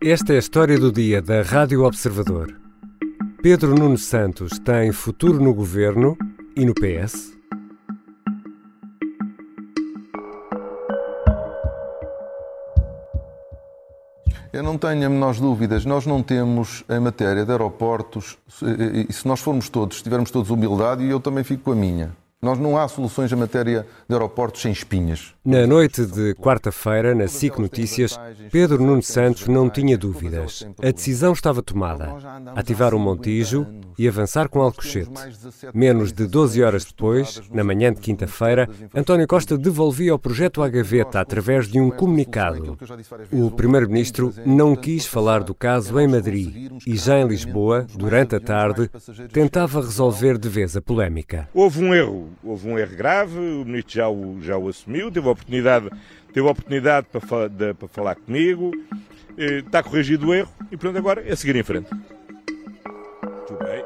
Esta é a história do dia da Rádio Observador. Pedro Nuno Santos tem futuro no governo e no PS? Eu não tenho a menores dúvidas. Nós não temos, em matéria de aeroportos, e se nós formos todos, tivermos todos humildade, e eu também fico com a minha, nós não há soluções em matéria de aeroportos sem espinhas. Na noite de quarta-feira, na SIC Notícias, Pedro Nuno Santos não tinha dúvidas. A decisão estava tomada. Ativar o Montijo e avançar com Alcochete. Menos de 12 horas depois, na manhã de quinta-feira, António Costa devolvia o projeto à gaveta através de um comunicado. O primeiro-ministro não quis falar do caso em Madrid e já em Lisboa, durante a tarde, tentava resolver de vez a polémica. Houve um erro houve um erro grave, o ministro já o, já o assumiu, teve oportunidade, teve a oportunidade para, de, para falar comigo, eh, está corrigido o erro e pronto, agora é seguir em frente. Muito bem.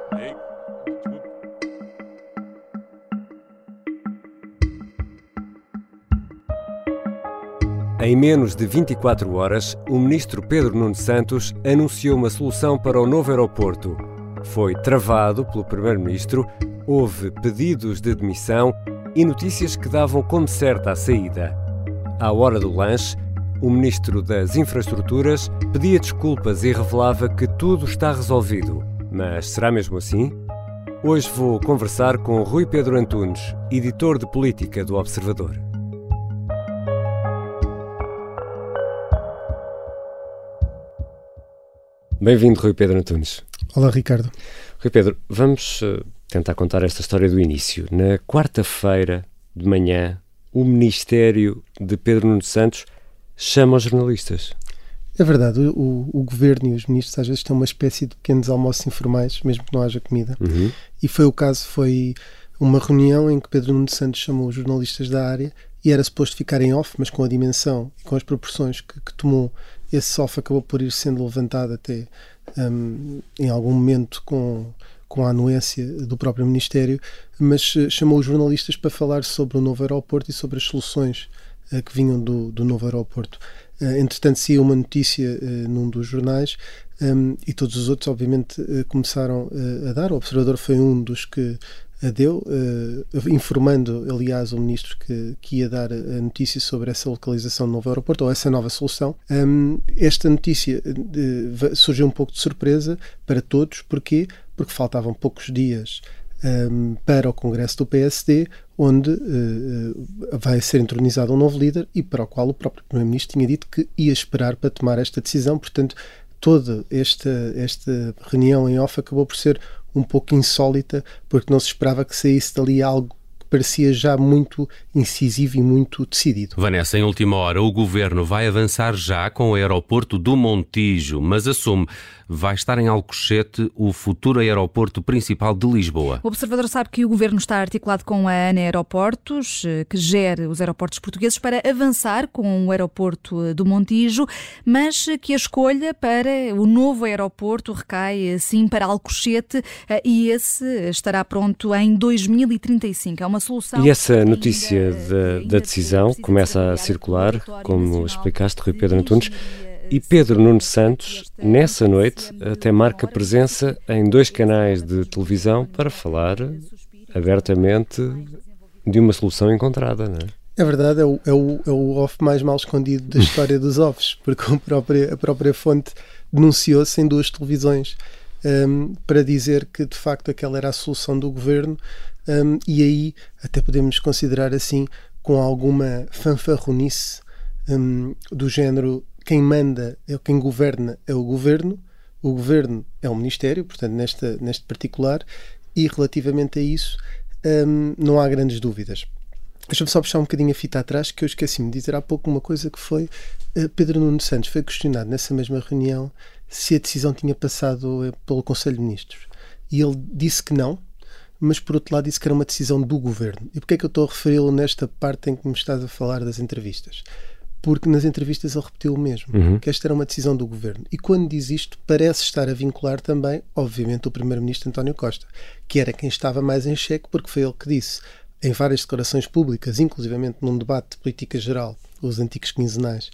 Em menos de 24 horas, o ministro Pedro Nuno Santos anunciou uma solução para o novo aeroporto. Foi travado pelo primeiro-ministro houve pedidos de demissão e notícias que davam como certa a saída. À hora do lanche, o ministro das Infraestruturas pedia desculpas e revelava que tudo está resolvido. Mas será mesmo assim? Hoje vou conversar com Rui Pedro Antunes, editor de política do Observador. Bem-vindo, Rui Pedro Antunes. Olá, Ricardo. Rui Pedro, vamos uh, tentar contar esta história do início. Na quarta-feira de manhã, o Ministério de Pedro Nuno Santos chama os jornalistas. É verdade, o, o, governo e os ministros às vezes têm uma espécie de pequenos almoços informais, mesmo que não haja comida. Uhum. E foi o caso, foi uma reunião em que Pedro Nuno Santos chamou os jornalistas da área e era suposto ficar em off, mas com a dimensão e com as proporções que, que tomou, esse off acabou por ir sendo levantado até um, em algum momento com com a anuência do próprio Ministério, mas eh, chamou os jornalistas para falar sobre o novo aeroporto e sobre as soluções uh, que vinham do, do novo aeroporto. Uh, entretanto, saía uma notícia num dos jornais um, e todos os outros, obviamente, começaram a dar. O Observador foi um dos que deu, uh, informando, aliás, o ministro que, que ia dar a notícia sobre essa localização do novo aeroporto, ou essa nova solução. Um, esta notícia surgiu um pouco de surpresa para todos, porquê? Porque faltavam poucos dias um, para o Congresso do PSD, onde uh, vai ser entronizado um novo líder e para o qual o próprio Primeiro-Ministro tinha dito que ia esperar para tomar esta decisão. Portanto, toda esta, esta reunião em off acabou por ser um pouco insólita, porque não se esperava que saísse dali algo parecia já muito incisivo e muito decidido. Vanessa, em última hora, o governo vai avançar já com o aeroporto do Montijo, mas assume vai estar em Alcochete o futuro aeroporto principal de Lisboa. O observador sabe que o governo está articulado com a ANA Aeroportos, que gere os aeroportos portugueses, para avançar com o aeroporto do Montijo, mas que a escolha para o novo aeroporto recai sim para Alcochete eh, e esse estará pronto em 2035. É uma. E essa notícia da, da decisão começa a circular, como explicaste, Rui Pedro Antunes. E Pedro Nuno Santos, nessa noite, até marca presença em dois canais de televisão para falar abertamente de uma solução encontrada, não é? É verdade, é o, é o, é o off mais mal escondido da história dos offs, porque a própria, a própria fonte denunciou-se em duas televisões um, para dizer que de facto aquela era a solução do governo um, e aí até podemos considerar assim com alguma fanfarronice um, do género quem manda, é quem governa é o governo, o governo é o Ministério, portanto, nesta, neste particular, e relativamente a isso não há grandes dúvidas. Deixa-me só puxar um bocadinho a fita atrás, que eu esqueci-me de dizer há pouco uma coisa que foi uh, Pedro Nuno Santos foi questionado nessa mesma reunião se a decisão tinha passado eh, pelo Conselho de Ministros. E ele disse que não, mas por outro lado disse que era uma decisão do governo. E porquê é que eu estou a referi-lo nesta parte em que me estás a falar das entrevistas? porque nas entrevistas ele repetiu o mesmo, uhum. que esta era uma decisão do governo. E quando diz isto, parece estar a vincular também, obviamente, o primeiro-ministro António Costa, que era quem estava mais em xeque, porque foi ele que disse, em várias declarações públicas, inclusivamente num debate de política geral, os antigos quinzenais,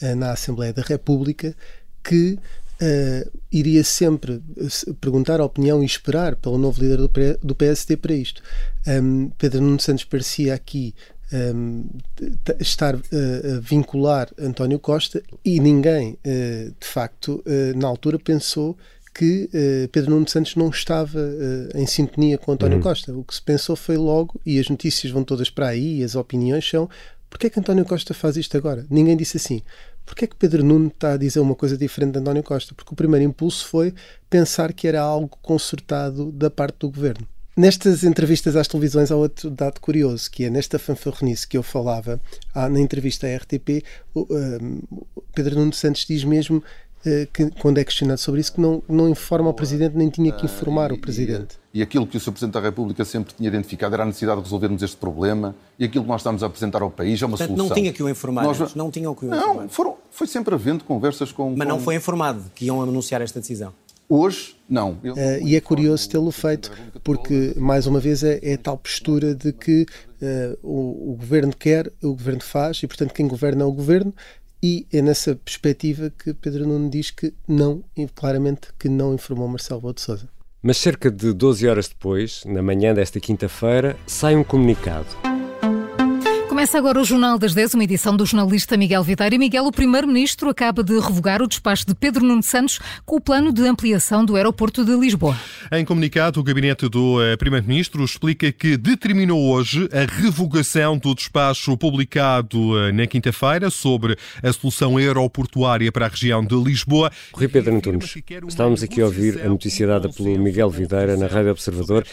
eh, na Assembleia da República, que uh, iria sempre perguntar a opinião e esperar pelo novo líder do, do PSD para isto. Um, Pedro Nuno Santos parecia aqui um, estar uh, a vincular António Costa e ninguém, uh, de facto, uh, na altura pensou que Pedro Nuno Santos não estava em sintonia com António uhum. Costa. O que se pensou foi logo, e as notícias vão todas para aí, e as opiniões são, porque é que António Costa faz isto agora? Ninguém disse assim. Porquê é que Pedro Nuno está a dizer uma coisa diferente de António Costa? Porque o primeiro impulso foi pensar que era algo consertado da parte do governo. Nestas entrevistas às televisões há outro dado curioso, que é nesta fanfarronice que eu falava, na entrevista à RTP, o, um, Pedro Nuno Santos diz mesmo que, quando é questionado sobre isso, que não, não informa o Presidente, nem tinha que informar o Presidente. E, e aquilo que o Sr. Presidente da República sempre tinha identificado era a necessidade de resolvermos este problema e aquilo que nós estamos a apresentar ao país é uma Portanto, solução. não tinha que o informar nós, não tinham que o informar. Não, foram, foi sempre havendo conversas com... Mas com... não foi informado que iam anunciar esta decisão? Hoje, não. Uh, e é curioso tê-lo feito, porque, mais uma vez, é, é tal postura de que uh, o, o, governo quer, o governo faz, e, portanto, quem governa é o governo, e é nessa perspectiva que Pedro Nuno diz que não, claramente, que não informou Marcelo Boa de Sousa. Mas cerca de 12 horas depois, na manhã desta quinta-feira, sai um comunicado. Começa agora o Jornal das 10, uma edição do jornalista Miguel Videira. E Miguel, o Primeiro-Ministro acaba de revogar o despacho de Pedro Nuno Santos com o plano de ampliação do aeroporto de Lisboa. Em comunicado, o gabinete do eh, Primeiro-Ministro explica que determinou hoje a revogação do despacho publicado eh, na quinta-feira sobre a solução aeroportuária para a região de Lisboa. Rui Pedro Antunes, estávamos aqui a ouvir a notícia dada pelo Miguel Videira na Rádio Observador.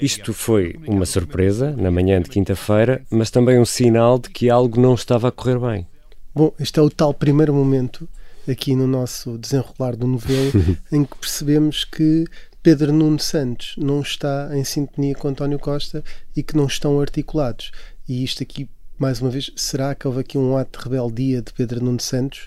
Isto foi uma surpresa na manhã de quinta-feira, mas também um sinal de que algo não estava a correr bem. Bom, este é o tal primeiro momento aqui no nosso desenrolar do novelo em que percebemos que Pedro Nuno Santos não está em sintonia com António Costa e que não estão articulados. E isto aqui, mais uma vez, será que houve aqui um ato de rebeldia de Pedro Nuno Santos?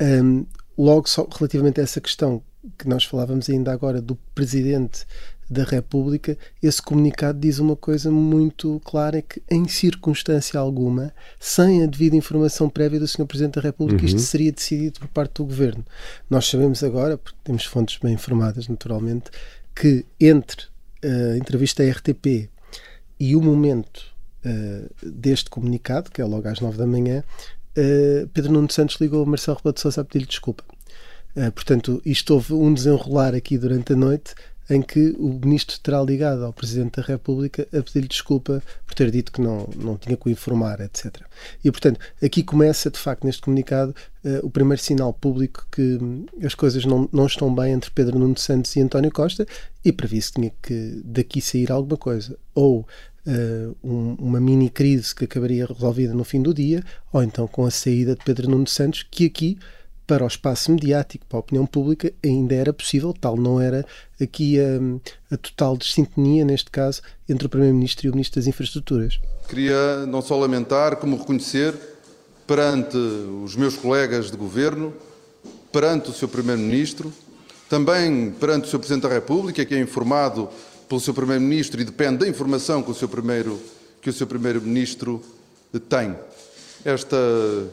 Um, logo, só relativamente a essa questão que nós falávamos ainda agora do presidente da República, esse comunicado diz uma coisa muito clara: é que, em circunstância alguma, sem a devida informação prévia do Sr. Presidente da República, uhum. isto seria decidido por parte do Governo. Nós sabemos agora, porque temos fontes bem informadas, naturalmente, que entre a entrevista à RTP e o momento uh, deste comunicado, que é logo às nove da manhã, uh, Pedro Nuno Santos ligou a Marcelo Rebelo de Sousa a pedir-lhe desculpa. Uh, portanto, isto houve um desenrolar aqui durante a noite em que o ministro terá ligado ao Presidente da República a pedir-lhe desculpa por ter dito que não, não tinha que o informar, etc. E, portanto, aqui começa, de facto, neste comunicado, uh, o primeiro sinal público que hum, as coisas não, não estão bem entre Pedro Nuno Santos e António Costa e previsto que tinha que daqui sair alguma coisa. Ou Uh, um, uma mini crise que acabaria resolvida no fim do dia, ou então com a saída de Pedro Nuno Santos, que aqui para o espaço mediático, para a opinião pública, ainda era possível, tal não era aqui a, a total desintonia, neste caso, entre o Primeiro-Ministro e o Ministro das Infraestruturas. Queria não só lamentar, como reconhecer perante os meus colegas de governo, perante o Sr. Primeiro-Ministro, também perante o Sr. Presidente da República, que é informado pelo Sr. Primeiro-Ministro e depende da informação que o Sr. Primeiro, que o Sr. Primeiro-Ministro tem. Estas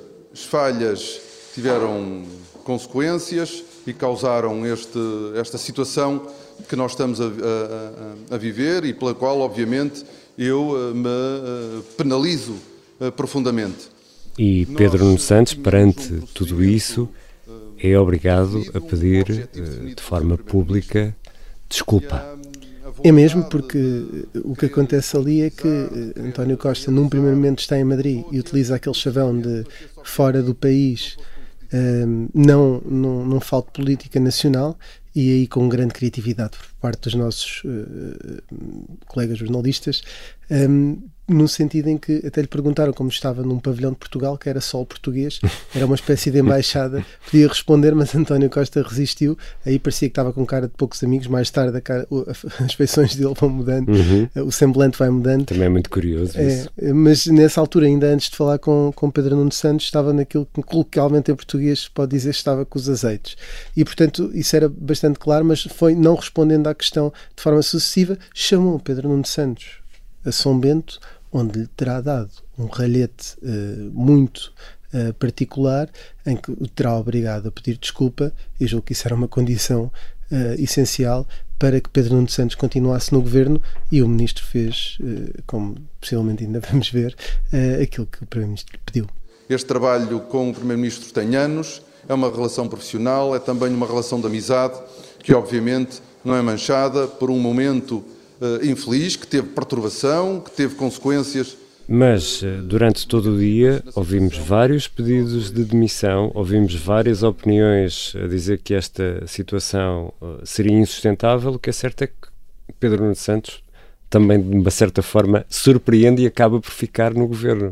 falhas tiveram consequências e causaram este, esta situação que nós estamos a, a, a, viver e pela qual, obviamente, eu eh, me eh, penalizo eh, profundamente. E Pedro Nuno Santos, perante tudo isso, é obrigado a pedir de forma pública desculpa. É mesmo porque o que acontece ali é que António Costa, num primeiro momento, está em Madrid e utiliza aquele chavão de fora do país não, não, não falta política nacional e aí com grande criatividade parte dos nossos uh, colegas jornalistas, um, no sentido em que até lhe perguntaram como estava num pavilhão de Portugal, que era só o português, era uma espécie de embaixada, podia responder, mas António Costa resistiu, aí parecia que estava com cara de poucos amigos, mais tarde cara, as feições dele vão mudando, uhum. o semblante vai mudando. Também é muito curioso é, Mas nessa altura, ainda antes de falar com, com Pedro Nuno Santos, estava naquilo que coloquialmente em português pode dizer estava com os azeites. E portanto isso era bastante claro, mas foi não respondendo à questão de forma sucessiva, chamou Pedro Nuno Santos a São Bento, onde lhe terá dado um ralhete uh, muito uh, particular em que o terá obrigado a pedir desculpa e julgo que isso era uma condição uh, essencial para que Pedro Nuno Santos continuasse no governo e o ministro fez, como possivelmente ainda vamos ver, aquilo que o primeiro-ministro pediu. Este trabalho com o primeiro-ministro tem anos, é uma relação profissional, é também uma relação de amizade que obviamente não é manchada por um momento uh, infeliz, que teve perturbação, que teve consequências. Mas eh, durante todo o dia ouvimos vários pedidos de demissão, ouvimos várias opiniões a dizer que esta situação uh, seria insustentável. O que é certo é que Pedro Nuno Santos também, de uma certa forma, surpreende e acaba por ficar no governo.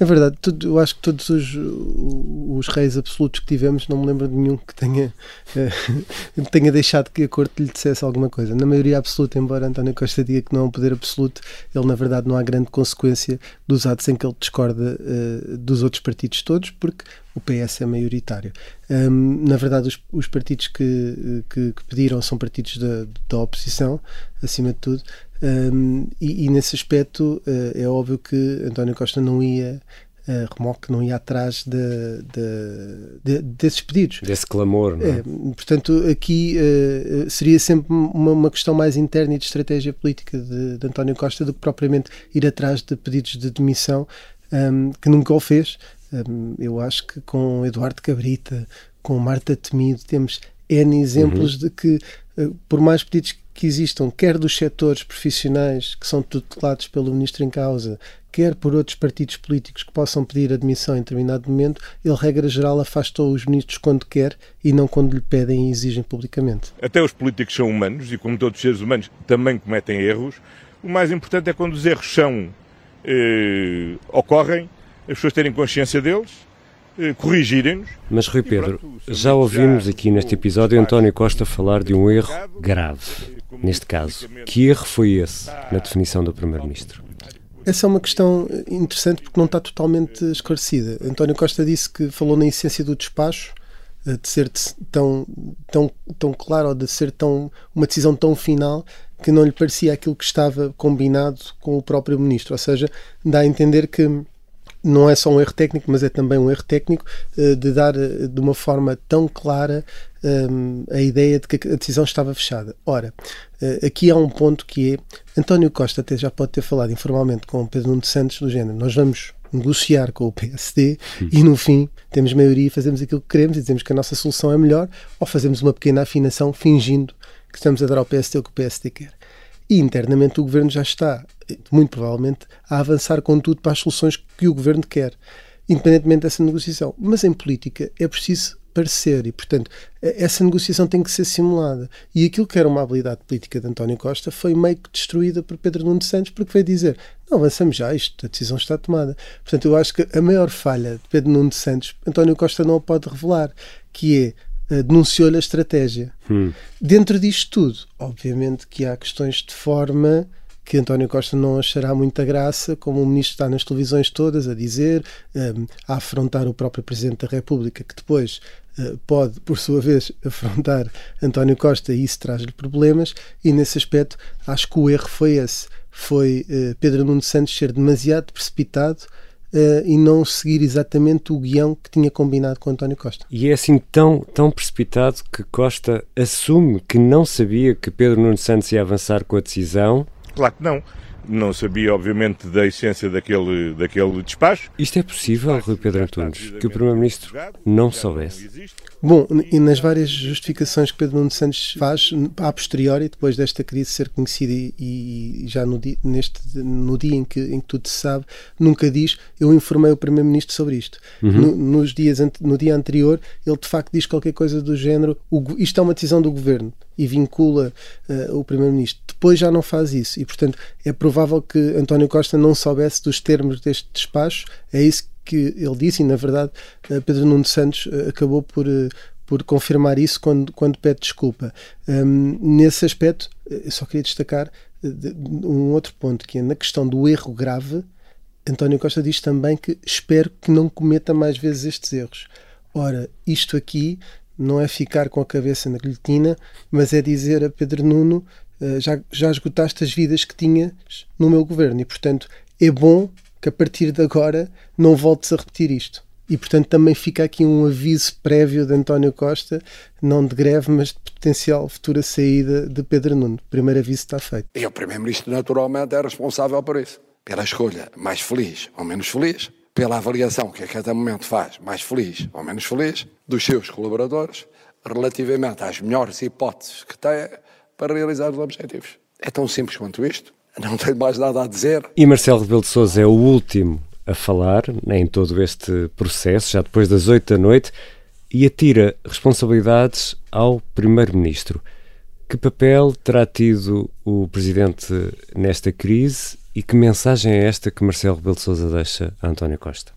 É verdade, tudo, eu acho que todos os, os reis absolutos que tivemos, não me lembro de nenhum que tenha, uh, tenha deixado que a corte lhe dissesse alguma coisa. Na maioria absoluta, embora António Costa diga que não é um poder absoluto, ele na verdade não há grande consequência dos atos em que ele discorda uh, dos outros partidos todos, porque o PS é maioritário. Um, na verdade, os, os partidos que, que, que, pediram são partidos da, da oposição, acima de tudo, um, e, e, nesse aspecto uh, é óbvio que António Costa não ia uh, remoque não ia atrás de, de, de, desses pedidos. Desse clamor, não é? é portanto, aqui uh, seria sempre uma, uma, questão mais interna e de estratégia política de, de, António Costa do que propriamente ir atrás de pedidos de demissão, um, que nunca o fez. Um, eu acho que com Eduardo Cabrita, com Marta Temido, temos N exemplos uhum. de que, por mais pedidos que existam, quer dos setores profissionais que são tutelados pelo ministro em causa, quer por outros partidos políticos que possam pedir admissão em determinado momento, ele, regra geral, afastou os ministros quando quer e não quando lhe pedem e exigem publicamente. Até os políticos são humanos e, como todos os seres humanos, também cometem erros. O mais importante é quando os erros são, eh, ocorrem, as pessoas terem consciência deles eh, corrigirem-nos. Mas, Rui Pedro, já ouvimos aqui neste episódio António Costa falar de um erro grave. Neste caso, que erro foi esse na definição do Primeiro-Ministro? Essa é uma questão interessante porque não está totalmente esclarecida. António Costa disse que falou na essência do despacho, eh, de ser tão, tão, tão claro de ser tão, uma decisão tão final que não lhe parecia aquilo que estava combinado com o próprio ministro. Ou seja, dá a entender que não é só um erro técnico, mas é também um erro técnico uh, de dar uh, de uma forma tão clara um, a ideia de que a decisão estava fechada. Ora, uh, aqui há um ponto que é António Costa até já pode ter falado informalmente com Pedro Nuno Santos do género, nós vamos negociar com o PSD e no fim temos maioria e fazemos aquilo que queremos e dizemos que a nossa solução é melhor ou fazemos uma pequena afinação fingindo que estamos a dar ao PSD o que o PSD quer. E internamente o governo já está, muito provavelmente, a avançar com tudo para as soluções que o governo quer, independentemente dessa negociação. Mas em política é preciso parecer e, portanto, essa negociação tem que ser simulada. E aquilo que era uma habilidade política de António Costa foi meio que destruída por Pedro Nuno Santos, porque veio dizer: não avançamos já, isto, a decisão está tomada. Portanto, eu acho que a maior falha de Pedro Nuno Santos, António Costa não a pode revelar, que é eh, denunciou-lhe a estratégia. Hum. Dentro disto tudo, obviamente que há questões de forma que António Costa não achará muita graça, como o ministro está nas televisões todas a dizer, um, eh, a afrontar o próprio Presidente da República, que depois uh, pode, por sua vez, afrontar António Costa e isso traz-lhe problemas, e nesse aspecto acho que o erro foi esse. Foi uh, Pedro Nuno Santos ser demasiado precipitado uh, e não seguir exatamente o guião que tinha combinado com António Costa. E é assim tão, tão precipitado que Costa assume que não sabia que Pedro Nuno Santos ia avançar com a decisão? Claro que não. Não sabia, obviamente, da essência daquele, daquele despacho. Isto é possível, Rui Pedro Antunes, que o Primeiro-Ministro não soubesse? Bom, e nas várias justificações que Pedro Nuno Santos faz, a posteriori, depois desta crise ser conhecida e, e já no dia, neste, no dia em que, em que tudo se sabe, nunca diz eu informei o Primeiro-Ministro sobre isto. Uhum. No, nos dias, no dia anterior, ele de facto diz qualquer coisa do género o, isto é uma decisão do Governo e vincula uh, o Primeiro-Ministro. Depois já não faz isso e, portanto, é provável que António Costa não soubesse dos termos deste despacho. É isso que ele disse, e na verdade eh, Pedro Nuno Santos eh, acabou por, por confirmar isso quando, quando pede desculpa. Um, nesse aspecto, eu só queria destacar um outro ponto, que é na questão do erro grave, António Costa diz também que espero que não cometa mais vezes estes erros. Ora, isto aqui não é ficar com a cabeça na guilhotina, mas é dizer a Pedro Nuno já, já esgotaste as vidas que tinhas no meu governo e, portanto, é bom que a partir de agora não voltes a repetir isto. e, portanto, também fica aqui um aviso prévio de António Costa, não de greve, mas de potencial futura saída de Pedro Nuno. O primeiro aviso está feito. E o Primeiro-Ministro, naturalmente, é responsável por isso. Pela escolha mais feliz ou menos feliz, pela avaliação que a cada momento faz, mais feliz ou menos feliz, dos seus colaboradores, relativamente às melhores hipóteses que tem para realizar os objetivos. É tão simples quanto isto. Não tenho mais nada a dizer. E Marcelo Rebelo de Sousa é o último a falar em todo este processo, já depois das oito da noite, e atira responsabilidades ao Primeiro-Ministro. Que papel terá tido o Presidente nesta crise e que mensagem é esta que Marcelo Rebelo de Sousa deixa a António Costa?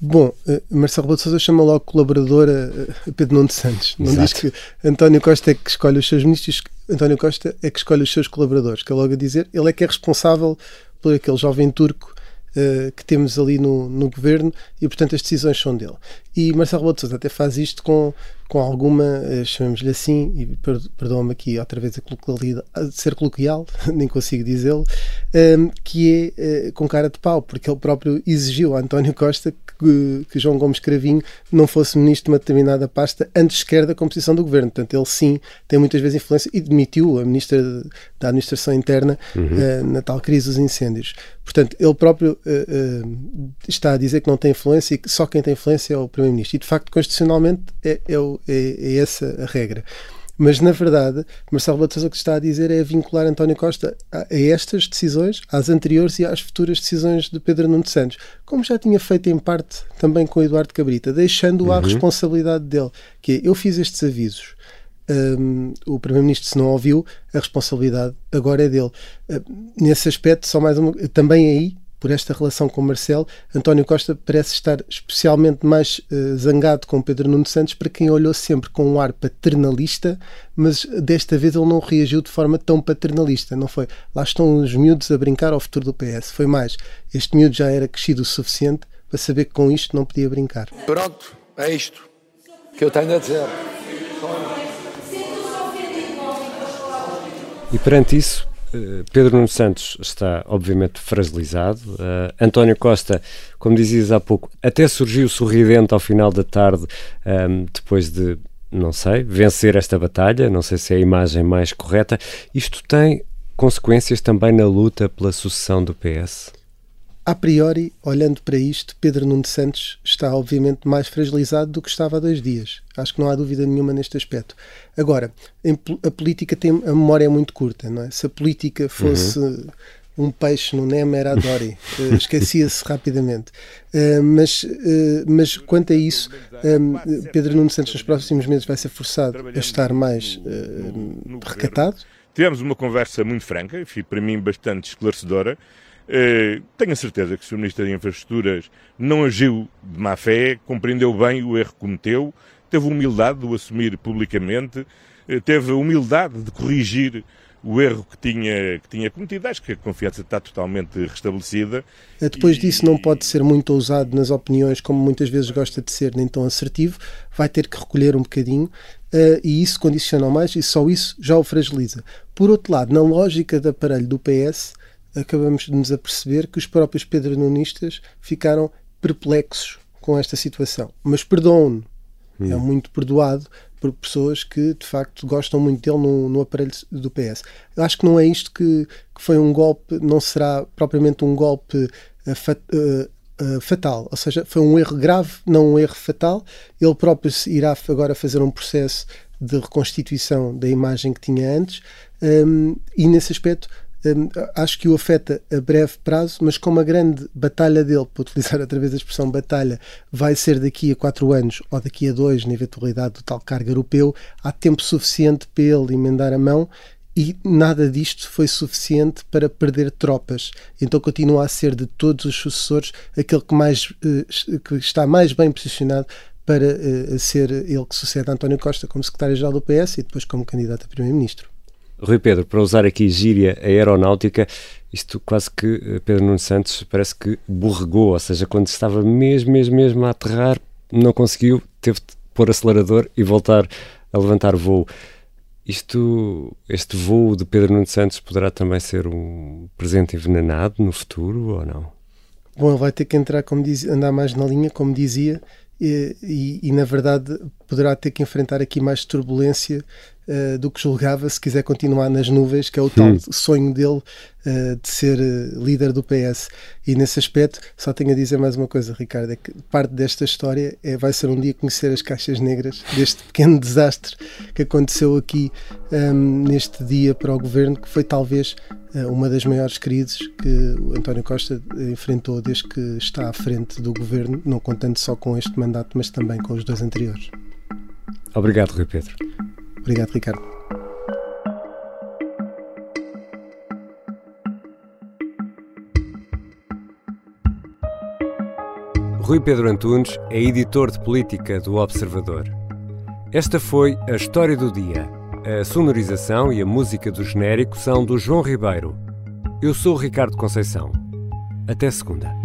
Bom, uh, Marcelo Rebelo de Sousa chama logo colaboradora Pedro Nuno Santos. Não Exato. diz que António Costa é que escolhe os seus ministros, António Costa é que escolhe os seus colaboradores. Que é logo a dizer, ele é que é responsável por aquele jovem turco uh, que temos ali no, no governo e, portanto, as decisões são dele. E Marcelo Rebelo de Sousa até faz isto com, com alguma, uh, chamemos-lhe assim, e perdoa-me aqui outra vez a, ser coloquial, nem consigo dizê-lo, um, que é uh, com cara de pau, porque ele próprio exigiu a António Costa que, que, João Gomes Cravinho não fosse ministro de uma determinada pasta antes sequer da composição do governo. Portanto, ele sim tem muitas vezes influência e demitiu a ministra da Administração Interna uhum. uh, na tal crise dos incêndios. Portanto, ele próprio uh, uh, está a dizer que não tem influência e que só quem tem influência é o Primeiro-Ministro. E, de facto, constitucionalmente é, é, é, é essa a regra. Mas, na verdade, Marcelo Rebelo o que está a dizer é vincular António Costa a, a, estas decisões, às anteriores e às futuras decisões de Pedro Nuno Santos, como já tinha feito em parte também com Eduardo Cabrita, deixando-o uhum. à responsabilidade dele, que é, eu fiz estes avisos, um, o Primeiro-Ministro, se não ouviu, a responsabilidade agora é dele. Uh, nesse aspecto, só mais uma, também aí por esta relação com Marcelo, António Costa parece estar especialmente mais uh, zangado com Pedro Nuno Santos, para quem olhou sempre com um ar paternalista, mas desta vez ele não reagiu de forma tão paternalista. Não foi lá estão os miúdos a brincar ao futuro do PS. Foi mais, este miúdo já era crescido o suficiente para saber que com isto não podia brincar. Pronto, é isto que eu tenho a dizer. E perante isso, Pedro Nuno Santos está, obviamente, fragilizado. Uh, António Costa, como dizias há pouco, até surgiu sorridente ao final da tarde, um, ehm, depois de, não sei, vencer esta batalha. Não sei se é a imagem mais correta. Isto tem consequências também na luta pela sucessão do PS? A priori, olhando para isto, Pedro Nuno Santos está obviamente mais fragilizado do que estava há dois dias. Acho que não há dúvida nenhuma neste aspecto. Agora, a política tem a memória é muito curta, não é? Se a política fosse uhum. um peixe no Nemo era a Dory, uh, esquecia-se rapidamente. Uh, mas, uh, mas quanto a isso, Pedro Nuno Santos nos próximos meses vai ser forçado a estar mais recatado. Tivemos uma conversa muito franca, para mim bastante esclarecedora. Eh, tenho a certeza que o Sr. Ministro das Infraestruturas não agiu de má fé, compreendeu bem o erro que cometeu, teve humildade de o assumir publicamente, eh, teve humildade de corrigir o erro que tinha, que tinha cometido. Acho que a confiança está totalmente restabelecida. Eh, depois e... disso, não pode ser muito ousado nas opiniões, como muitas vezes gosta de ser, nem tão assertivo. Vai ter que recolher um bocadinho uh, e isso condiciona mais e só isso já o fragiliza. Por outro lado, na lógica de aparelho do PS, acabamos de nos aperceber que os próprios pedronunistas ficaram perplexos com esta situação. Mas perdoam-no. Hum. É muito perdoado por pessoas que de facto gostam muito dele no, no aparelho do PS. Eu acho que não é isto que, que foi um golpe, não será propriamente um golpe uh, fat, uh, uh, fatal. Ou seja, foi um erro grave, não um erro fatal. Ele próprio irá agora fazer um processo de reconstituição da imagem que tinha antes. Um, e nesse aspecto Hum, acho que o afeta a breve prazo, mas como a grande batalha dele, para utilizar outra vez a expressão batalha, vai ser daqui a quatro anos ou daqui a dois, na eventualidade do tal cargo europeu, há tempo suficiente para ele emendar a mão e nada disto foi suficiente para perder tropas. Então continua a ser de todos os sucessores aquele que, mais, eh, que está mais bem posicionado para eh, ser ele que sucede a António Costa como secretário-geral do PS e depois como candidato a primeiro-ministro. Rui Pedro, para usar aqui gíria aeronáutica, isto quase que eh, Pedro Nuno Santos parece que borregou, ou seja, quando estava mesmo, mesmo, mesmo a aterrar, não conseguiu, teve de pôr acelerador e voltar a levantar voo. Isto, este voo de Pedro Nuno Santos poderá também ser um presente envenenado no futuro ou não? Bom, ele vai ter que entrar, como diz, andar mais na linha, como dizia, e, e, e, na verdade poderá ter que enfrentar aqui mais turbulência uh, do que julgava se quiser continuar nas nuvens, que é o tal hum. sonho dele uh, de ser uh, líder do PS. E nesse aspecto, só tenho a dizer mais uma coisa, Ricardo: é que parte desta história é, vai ser um dia conhecer as caixas negras deste pequeno desastre que aconteceu aqui um, ehm, neste dia para o governo, que foi talvez uma das maiores crises que o António Costa enfrentou desde que está à frente do governo, não contando só com este mandato, mas também com os dois anteriores. Obrigado, Rui Pedro. Obrigado, Ricardo. Rui Pedro Antunes é editor de política do Observador. Esta foi a história do dia. A sonorização e a música do genérico são do João Ribeiro. Eu sou o Ricardo Conceição. Até segunda.